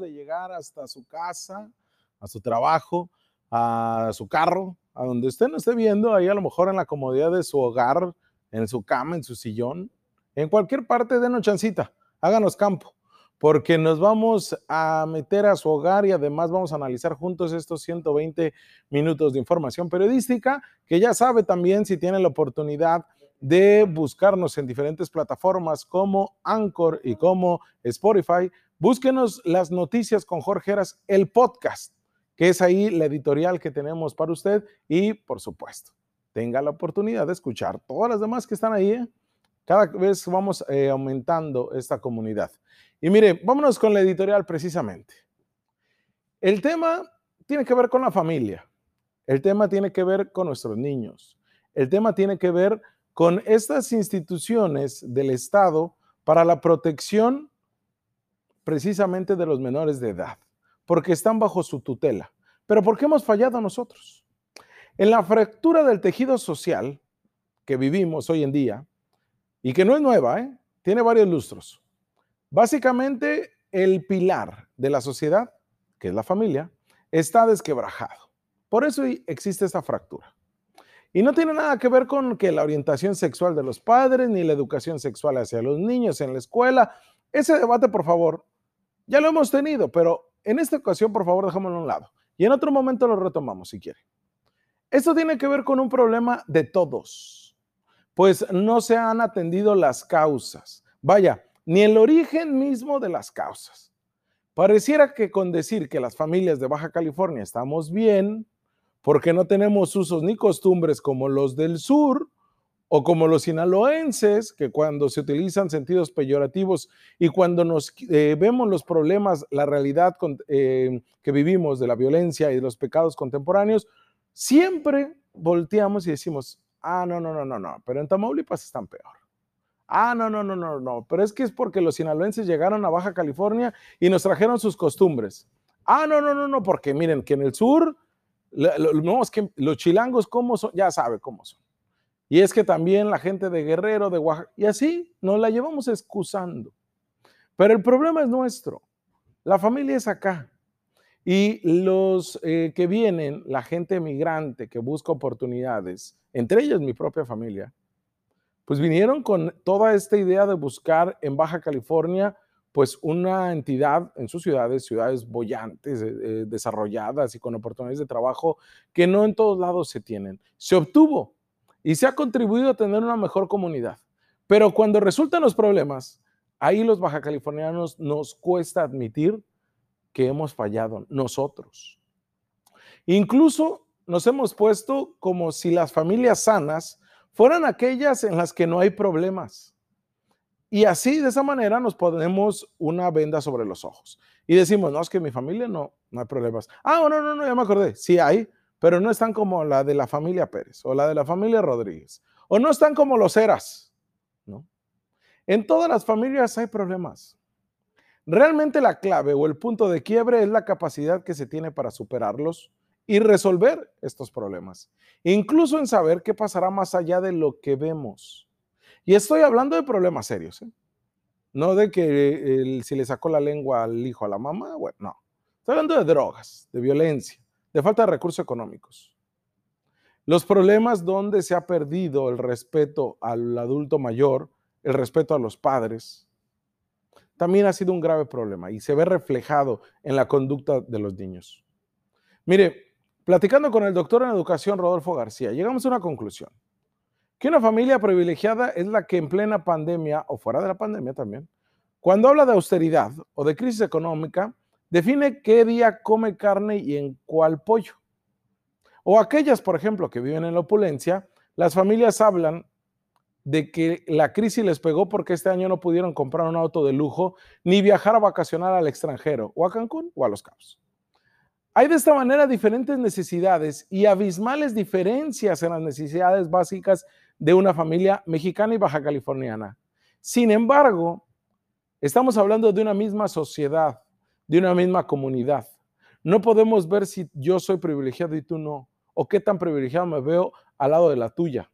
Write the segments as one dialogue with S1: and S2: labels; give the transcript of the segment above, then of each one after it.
S1: de llegar hasta su casa, a su trabajo, a su carro, a donde usted no esté viendo, ahí a lo mejor en la comodidad de su hogar, en su cama, en su sillón, en cualquier parte, denos chancita, háganos campo, porque nos vamos a meter a su hogar y además vamos a analizar juntos estos 120 minutos de información periodística, que ya sabe también si tiene la oportunidad de buscarnos en diferentes plataformas como Anchor y como Spotify. Búsquenos las noticias con Jorge Heras, el podcast, que es ahí la editorial que tenemos para usted y, por supuesto, tenga la oportunidad de escuchar todas las demás que están ahí. ¿eh? Cada vez vamos eh, aumentando esta comunidad. Y mire, vámonos con la editorial precisamente. El tema tiene que ver con la familia. El tema tiene que ver con nuestros niños. El tema tiene que ver con estas instituciones del Estado para la protección precisamente de los menores de edad, porque están bajo su tutela. Pero ¿por qué hemos fallado nosotros? En la fractura del tejido social que vivimos hoy en día, y que no es nueva, ¿eh? tiene varios lustros. Básicamente, el pilar de la sociedad, que es la familia, está desquebrajado. Por eso existe esta fractura. Y no tiene nada que ver con que la orientación sexual de los padres ni la educación sexual hacia los niños en la escuela. Ese debate, por favor, ya lo hemos tenido, pero en esta ocasión, por favor, dejémoslo a un lado. Y en otro momento lo retomamos, si quiere. Esto tiene que ver con un problema de todos, pues no se han atendido las causas. Vaya, ni el origen mismo de las causas. Pareciera que con decir que las familias de Baja California estamos bien, porque no tenemos usos ni costumbres como los del sur o como los sinaloenses, que cuando se utilizan sentidos peyorativos y cuando nos eh, vemos los problemas, la realidad eh, que vivimos de la violencia y de los pecados contemporáneos, siempre volteamos y decimos, ah, no, no, no, no, no, pero en Tamaulipas están peor. Ah, no, no, no, no, no, pero es que es porque los sinaloenses llegaron a Baja California y nos trajeron sus costumbres. Ah, no, no, no, no, porque miren que en el sur no, es que los chilangos, ¿cómo son? Ya sabe cómo son. Y es que también la gente de Guerrero, de Oaxaca, y así nos la llevamos excusando. Pero el problema es nuestro. La familia es acá. Y los eh, que vienen, la gente migrante que busca oportunidades, entre ellos mi propia familia, pues vinieron con toda esta idea de buscar en Baja California pues una entidad en sus ciudades, ciudades bollantes, eh, eh, desarrolladas y con oportunidades de trabajo que no en todos lados se tienen. Se obtuvo y se ha contribuido a tener una mejor comunidad. Pero cuando resultan los problemas, ahí los baja californianos nos cuesta admitir que hemos fallado nosotros. Incluso nos hemos puesto como si las familias sanas fueran aquellas en las que no hay problemas y así, de esa manera, nos ponemos una venda sobre los ojos. Y decimos, no, es que mi familia no, no hay problemas. Ah, no, no, no, ya me acordé. Sí hay, pero no están como la de la familia Pérez o la de la familia Rodríguez. O no están como los Eras, ¿no? En todas las familias hay problemas. Realmente la clave o el punto de quiebre es la capacidad que se tiene para superarlos y resolver estos problemas. Incluso en saber qué pasará más allá de lo que vemos. Y estoy hablando de problemas serios, ¿eh? No de que si le sacó la lengua al hijo a la mamá, bueno, no. Estoy hablando de drogas, de violencia, de falta de recursos económicos. Los problemas donde se ha perdido el respeto al adulto mayor, el respeto a los padres, también ha sido un grave problema y se ve reflejado en la conducta de los niños. Mire, platicando con el doctor en educación Rodolfo García, llegamos a una conclusión que una familia privilegiada es la que en plena pandemia o fuera de la pandemia también, cuando habla de austeridad o de crisis económica, define qué día come carne y en cuál pollo. O aquellas, por ejemplo, que viven en la opulencia, las familias hablan de que la crisis les pegó porque este año no pudieron comprar un auto de lujo ni viajar a vacacionar al extranjero, o a Cancún o a Los Cabos. Hay de esta manera diferentes necesidades y abismales diferencias en las necesidades básicas de una familia mexicana y baja californiana. Sin embargo, estamos hablando de una misma sociedad, de una misma comunidad. No podemos ver si yo soy privilegiado y tú no, o qué tan privilegiado me veo al lado de la tuya.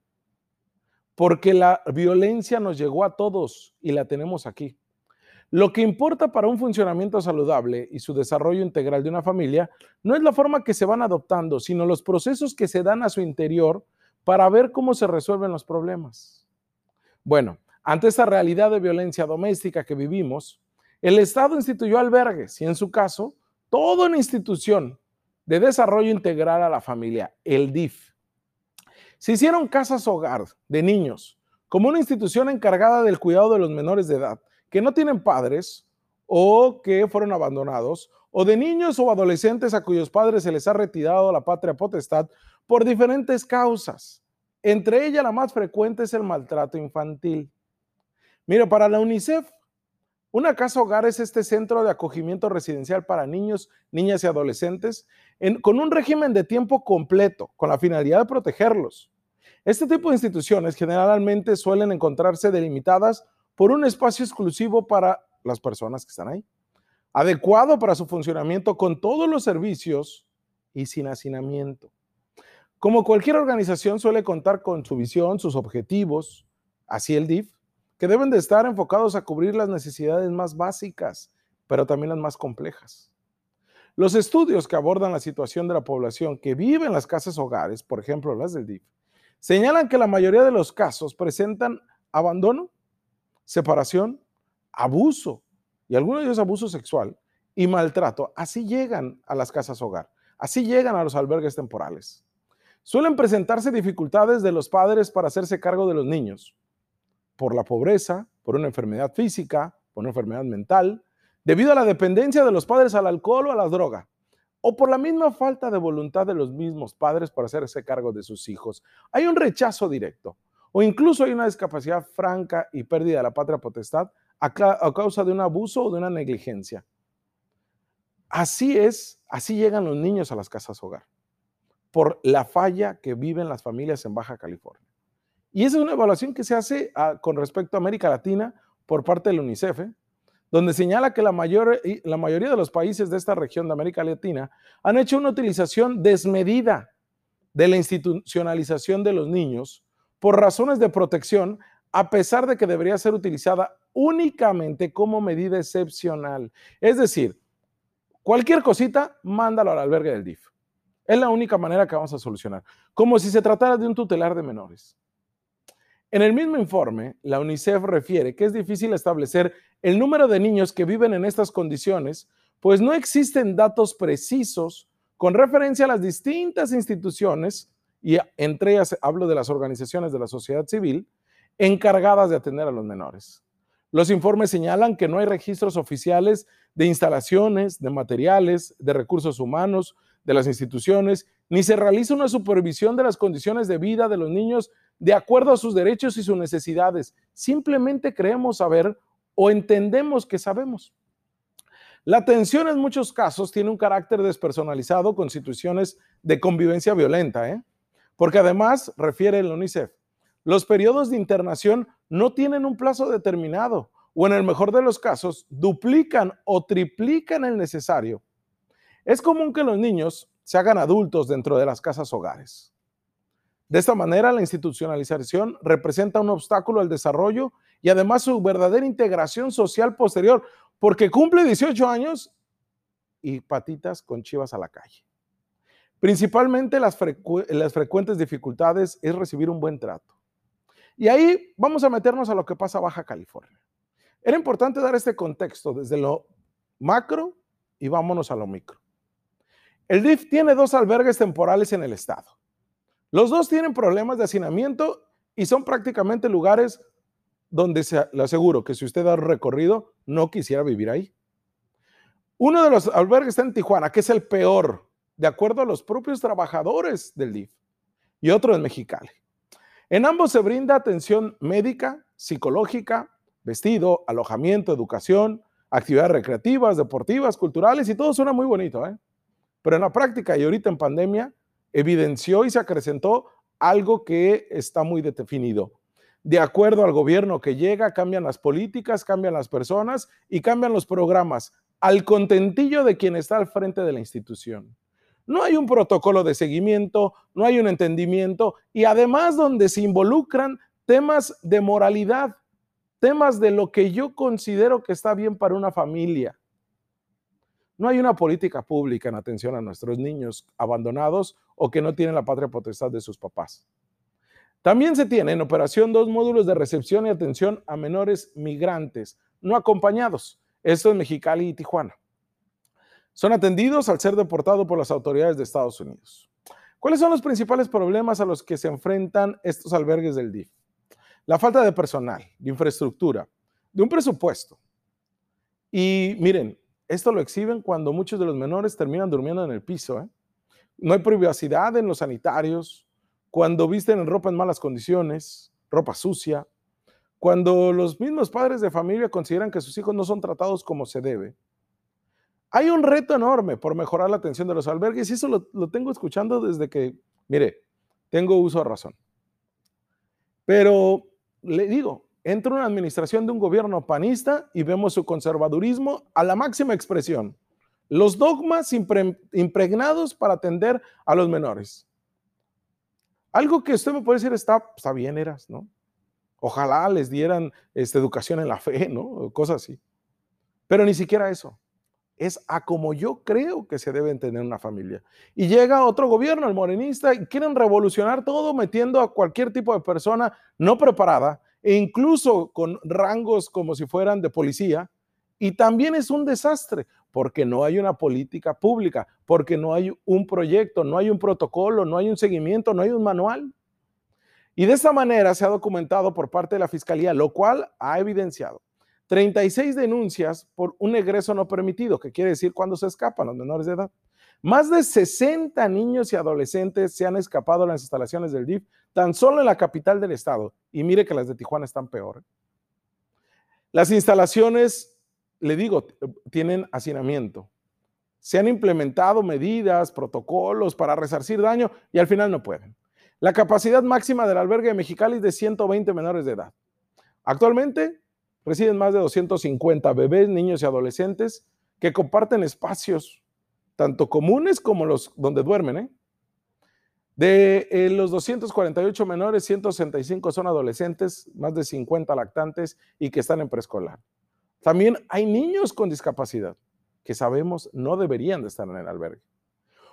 S1: Porque la violencia nos llegó a todos y la tenemos aquí. Lo que importa para un funcionamiento saludable y su desarrollo integral de una familia no es la forma que se van adoptando, sino los procesos que se dan a su interior para ver cómo se resuelven los problemas. Bueno, ante esta realidad de violencia doméstica que vivimos, el Estado instituyó albergues y en su caso, toda una institución de desarrollo integral a la familia, el DIF. Se hicieron casas hogar de niños como una institución encargada del cuidado de los menores de edad que no tienen padres o que fueron abandonados, o de niños o adolescentes a cuyos padres se les ha retirado la patria potestad por diferentes causas. Entre ellas la más frecuente es el maltrato infantil. Mira, para la UNICEF, una casa hogar es este centro de acogimiento residencial para niños, niñas y adolescentes con un régimen de tiempo completo, con la finalidad de protegerlos. Este tipo de instituciones generalmente suelen encontrarse delimitadas por un espacio exclusivo para las personas que están ahí, adecuado para su funcionamiento con todos los servicios y sin hacinamiento. Como cualquier organización suele contar con su visión, sus objetivos, así el DIF, que deben de estar enfocados a cubrir las necesidades más básicas, pero también las más complejas. Los estudios que abordan la situación de la población que vive en las casas hogares, por ejemplo las del DIF, señalan que la mayoría de los casos presentan abandono, separación, abuso, y algunos de ellos abuso sexual y maltrato, así llegan a las casas hogar, así llegan a los albergues temporales. Suelen presentarse dificultades de los padres para hacerse cargo de los niños, por la pobreza, por una enfermedad física, por una enfermedad mental, debido a la dependencia de los padres al alcohol o a la droga, o por la misma falta de voluntad de los mismos padres para hacerse cargo de sus hijos. Hay un rechazo directo o incluso hay una discapacidad franca y pérdida de la patria potestad a, causa de un abuso o de una negligencia. Así es, así llegan los niños a las casas hogar, por la falla que viven las familias en Baja California. Y esa es una evaluación que se hace ah, con respecto a América Latina por parte del UNICEF, ¿eh? donde señala que la, mayor, la mayoría de los países de esta región de América Latina han hecho una utilización desmedida de la institucionalización de los niños por razones de protección, a pesar de que debería ser utilizada únicamente como medida excepcional. Es decir, cualquier cosita, mándalo al albergue del DIF. Es la única manera que vamos a solucionar, como si se tratara de un tutelar de menores. En el mismo informe, la UNICEF refiere que es difícil establecer el número de niños que viven en estas condiciones, pues no existen datos precisos con referencia a las distintas instituciones y entre ellas hablo de las organizaciones de la sociedad civil encargadas de atender a los menores. Los informes señalan que no hay registros oficiales de instalaciones, de materiales, de recursos humanos, de las instituciones, ni se realiza una supervisión de las condiciones de vida de los niños de acuerdo a sus derechos y sus necesidades. Simplemente creemos saber o entendemos que sabemos. La atención en muchos casos tiene un carácter despersonalizado con situaciones de convivencia violenta. ¿eh? Porque además, refiere el UNICEF, los periodos de internación no tienen un plazo determinado o en el mejor de los casos duplican o triplican el necesario. Es común que los niños se hagan adultos dentro de las casas hogares. De esta manera, la institucionalización representa un obstáculo al desarrollo y además su verdadera integración social posterior, porque cumple 18 años y patitas con chivas a la calle. Principalmente las, frecuentes dificultades es recibir un buen trato. Y ahí vamos a meternos a lo que pasa a Baja California. Era importante dar este contexto desde lo macro y vámonos a lo micro. El DIF tiene dos albergues temporales en el estado. Los dos tienen problemas de hacinamiento y son prácticamente lugares donde se, le aseguro que si usted da recorrido, no quisiera vivir ahí. Uno de los albergues está en Tijuana, que es el peor de acuerdo a los propios trabajadores del DIF, y otro en Mexicali. En ambos se brinda atención médica, psicológica, vestido, alojamiento, educación, actividades recreativas, deportivas, culturales, y todo suena muy bonito, ¿eh? Pero en la práctica y ahorita en pandemia, evidenció y se acrecentó algo que está muy definido. De acuerdo al gobierno que llega, cambian las políticas, cambian las personas y cambian los programas al contentillo de quien está al frente de la institución no hay un protocolo de seguimiento, no hay un entendimiento y además donde se involucran temas de moralidad, temas de lo que yo considero que está bien para una familia. No hay una política pública en atención a nuestros niños abandonados o que no tienen la patria potestad de sus papás. También se tiene en operación dos módulos de recepción y atención a menores migrantes no acompañados. Esto en Mexicali y Tijuana. Son atendidos al ser deportados por las autoridades de Estados Unidos. ¿Cuáles son los principales problemas a los que se enfrentan estos albergues del DIF? La falta de personal, de infraestructura, de un presupuesto. Y miren, esto lo exhiben cuando muchos de los menores terminan durmiendo en el piso. ¿eh? No hay privacidad en los sanitarios, cuando visten en ropa en malas condiciones, ropa sucia, cuando los mismos padres de familia consideran que sus hijos no son tratados como se debe. Hay un reto enorme por mejorar la atención de los albergues y eso lo, lo tengo escuchando desde que, mire, tengo uso de razón. Pero le digo, entra una administración de un gobierno panista y vemos su conservadurismo a la máxima expresión. Los dogmas impregnados para atender a los menores. Algo que usted me puede decir está, está bien, eras, ¿no? Ojalá les dieran esta educación en la fe, ¿no? Cosas así. Pero ni siquiera eso. Es a como yo creo que se debe entender una familia. Y llega otro gobierno, el morenista, y quieren revolucionar todo metiendo a cualquier tipo de persona no preparada, e incluso con rangos como si fueran de policía, y también es un desastre porque no hay una política pública, porque no hay un proyecto, no hay un protocolo, no hay un seguimiento, no hay un manual. Y de esta manera se ha documentado por parte de la Fiscalía, lo cual ha evidenciado 36 denuncias por un egreso no permitido, que quiere decir cuando se escapan los menores de edad. Más de 60 niños y adolescentes se han escapado de las instalaciones del DIF tan solo en la capital del estado. Y mire que las de Tijuana están peor. ¿eh? Las instalaciones, le digo, tienen hacinamiento. Se han implementado medidas, protocolos para resarcir daño y al final no pueden. La capacidad máxima del albergue de Mexicali es de 120 menores de edad. Actualmente residen más de 250 bebés, niños y adolescentes que comparten espacios tanto comunes como los donde duermen. ¿eh? De eh, los 248 menores, 165 son adolescentes, más de 50 lactantes y que están en preescolar. También hay niños con discapacidad que sabemos no deberían de estar en el albergue.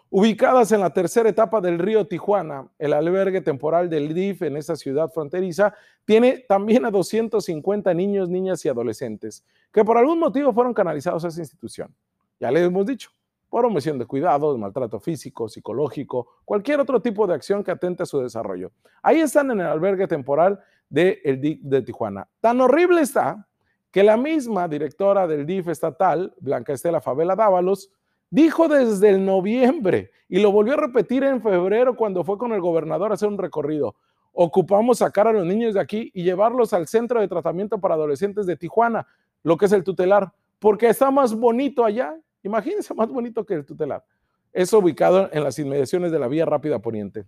S1: Ubicadas en la tercera etapa del río Tijuana, el albergue temporal del DIF en esa ciudad fronteriza tiene también a 250 niños, niñas y adolescentes que por algún motivo fueron canalizados a esa institución. Ya les hemos dicho, por omisión de cuidados, maltrato físico, psicológico, cualquier otro tipo de acción que atente a su desarrollo. Ahí están en el albergue temporal de DIF de Tijuana. Tan horrible está que la misma directora del DIF estatal, Blanca Estela Favela Dávalos, dijo desde el noviembre y lo volvió a repetir en febrero cuando fue con el gobernador a hacer un recorrido. Ocupamos sacar a los niños de aquí y llevarlos al centro de tratamiento para adolescentes de Tijuana, lo que es el tutelar, porque está más bonito allá Imagínense más bonito que el tutelar. Es ubicado en las inmediaciones de la Vía Rápida Poniente.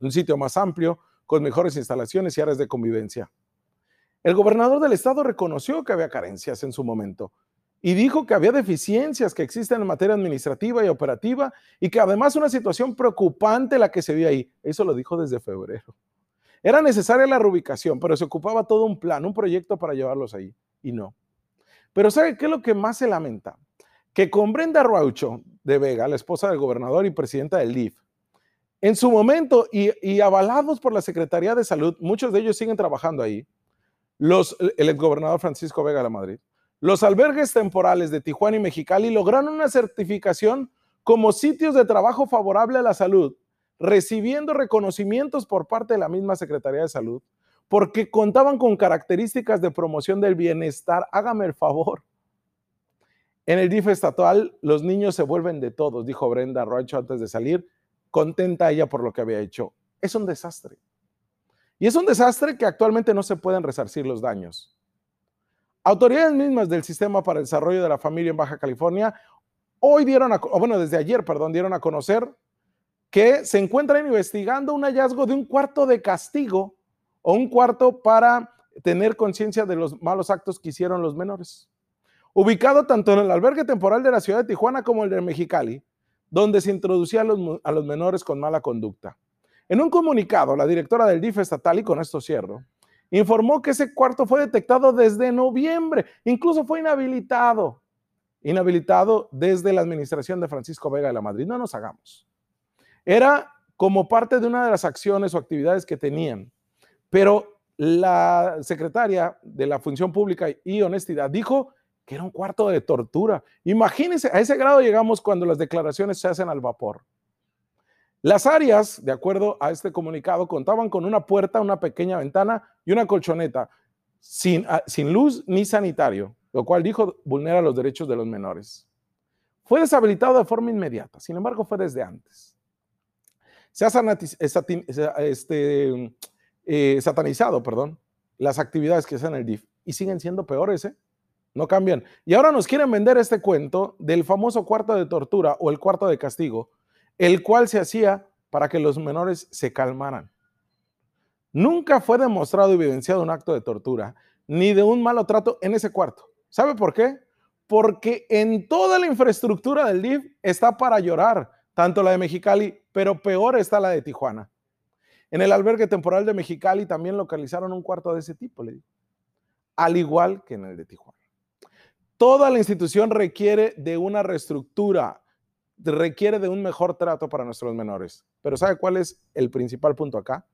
S1: Un sitio más amplio, con mejores instalaciones y áreas de convivencia. El gobernador del estado reconoció que había carencias en su momento y dijo que había deficiencias que existen en materia administrativa y operativa y que además una situación preocupante la que se vio ahí. Eso lo dijo desde febrero. Era necesaria la reubicación, pero se ocupaba todo un plan, un proyecto para llevarlos ahí y no. Pero ¿sabe qué es lo que más se lamenta? Que con Brenda Raucho de Vega, la esposa del gobernador y presidenta del DIF, en su momento y, avalados por la Secretaría de Salud, muchos de ellos siguen trabajando ahí, los, el gobernador Francisco Vega de Madrid, los albergues temporales de Tijuana y Mexicali lograron una certificación como sitios de trabajo favorable a la salud, recibiendo reconocimientos por parte de la misma Secretaría de Salud, porque contaban con características de promoción del bienestar. Hágame el favor. En el DIF estatal, los niños se vuelven de todos, dijo Brenda Roacho antes de salir, contenta ella por lo que había hecho. Es un desastre. Y es un desastre que actualmente no se pueden resarcir los daños. Autoridades mismas del Sistema para el Desarrollo de la Familia en Baja California hoy dieron, a, bueno, desde ayer, perdón, dieron a conocer que se encuentran investigando un hallazgo de un cuarto de castigo o un cuarto para tener conciencia de los malos actos que hicieron los menores ubicado tanto en el albergue temporal de la ciudad de Tijuana como el de Mexicali, donde se introducía a los, menores con mala conducta. En un comunicado, la directora del DIF estatal, y con esto cierro, informó que ese cuarto fue detectado desde noviembre, incluso fue inhabilitado, inhabilitado desde la administración de Francisco Vega de la Madrid. No nos hagamos. Era como parte de una de las acciones o actividades que tenían, pero la secretaria de la Función Pública y Honestidad dijo que era un cuarto de tortura. Imagínense, a ese grado llegamos cuando las declaraciones se hacen al vapor. Las áreas, de acuerdo a este comunicado, contaban con una puerta, una pequeña ventana y una colchoneta, sin, ah, sin luz ni sanitario, lo cual dijo vulnera los derechos de los menores. Fue deshabilitado de forma inmediata, sin embargo fue desde antes. Se ha este, eh, satanizado perdón, las actividades que hacen el DIF y siguen siendo peores, ¿eh? No cambian. Y ahora nos quieren vender este cuento del famoso cuarto de tortura o el cuarto de castigo, el cual se hacía para que los menores se calmaran. Nunca fue demostrado y evidenciado un acto de tortura ni de un malo trato en ese cuarto. ¿Sabe por qué? Porque en toda la infraestructura del DIF está para llorar, tanto la de Mexicali, pero peor está la de Tijuana. En el albergue temporal de Mexicali también localizaron un cuarto de ese tipo, al igual que en el de Tijuana. Toda la institución requiere de una reestructura, requiere de un mejor trato para nuestros menores. Pero ¿sabe cuál es el principal punto acá?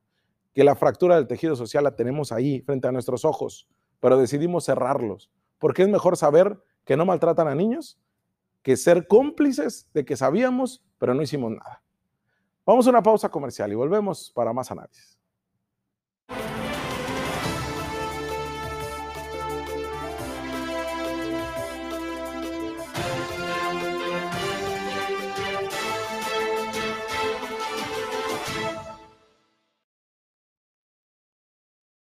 S1: Que la fractura del tejido social la tenemos ahí, frente a nuestros ojos, pero decidimos cerrarlos, porque es mejor saber que no maltratan a niños que ser cómplices de que sabíamos, pero no hicimos nada. Vamos a una pausa comercial y volvemos para más análisis.